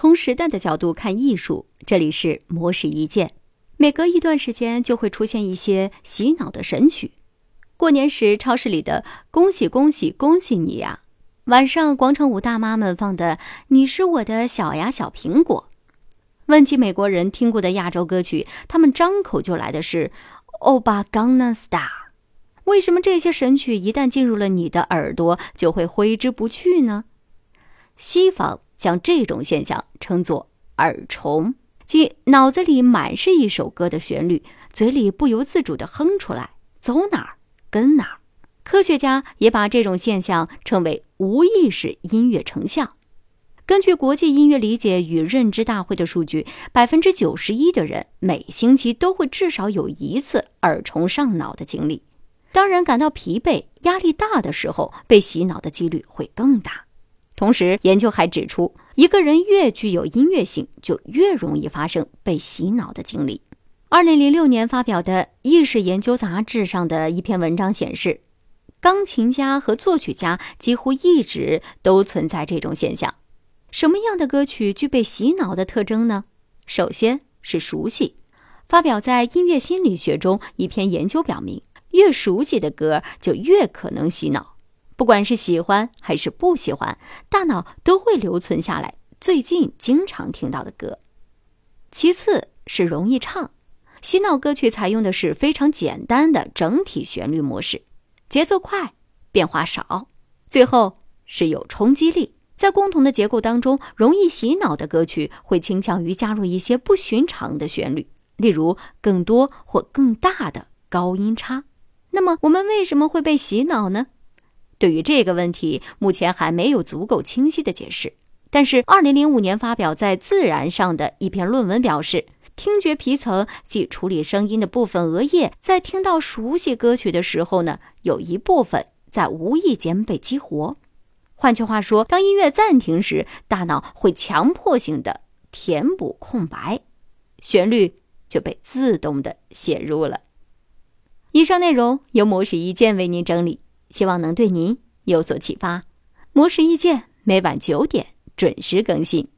从时代的角度看艺术，这里是魔石一见。每隔一段时间就会出现一些洗脑的神曲。过年时超市里的“恭喜恭喜恭喜你呀”，晚上广场舞大妈们放的“你是我的小呀小苹果”。问起美国人听过的亚洲歌曲，他们张口就来的是“欧巴刚南 star”。为什么这些神曲一旦进入了你的耳朵，就会挥之不去呢？西方将这种现象称作“耳虫”。即脑子里满是一首歌的旋律，嘴里不由自主地哼出来，走哪儿跟哪儿。科学家也把这种现象称为无意识音乐成像。根据国际音乐理解与认知大会的数据，百分之九十一的人每星期都会至少有一次耳虫上脑的经历。当人感到疲惫、压力大的时候，被洗脑的几率会更大。同时，研究还指出，一个人越具有音乐性，就越容易发生被洗脑的经历。二零零六年发表的《意识研究》杂志上的一篇文章显示，钢琴家和作曲家几乎一直都存在这种现象。什么样的歌曲具备洗脑的特征呢？首先是熟悉。发表在《音乐心理学》中一篇研究表明，越熟悉的歌就越可能洗脑。不管是喜欢还是不喜欢，大脑都会留存下来最近经常听到的歌。其次是容易唱，洗脑歌曲采用的是非常简单的整体旋律模式，节奏快，变化少。最后是有冲击力，在共同的结构当中，容易洗脑的歌曲会倾向于加入一些不寻常的旋律，例如更多或更大的高音差。那么我们为什么会被洗脑呢？对于这个问题，目前还没有足够清晰的解释。但是，二零零五年发表在《自然》上的一篇论文表示，听觉皮层即处理声音的部分额叶，在听到熟悉歌曲的时候呢，有一部分在无意间被激活。换句话说，当音乐暂停时，大脑会强迫性的填补空白，旋律就被自动的写入了。以上内容由模式一键为您整理。希望能对您有所启发。魔石意见每晚九点准时更新。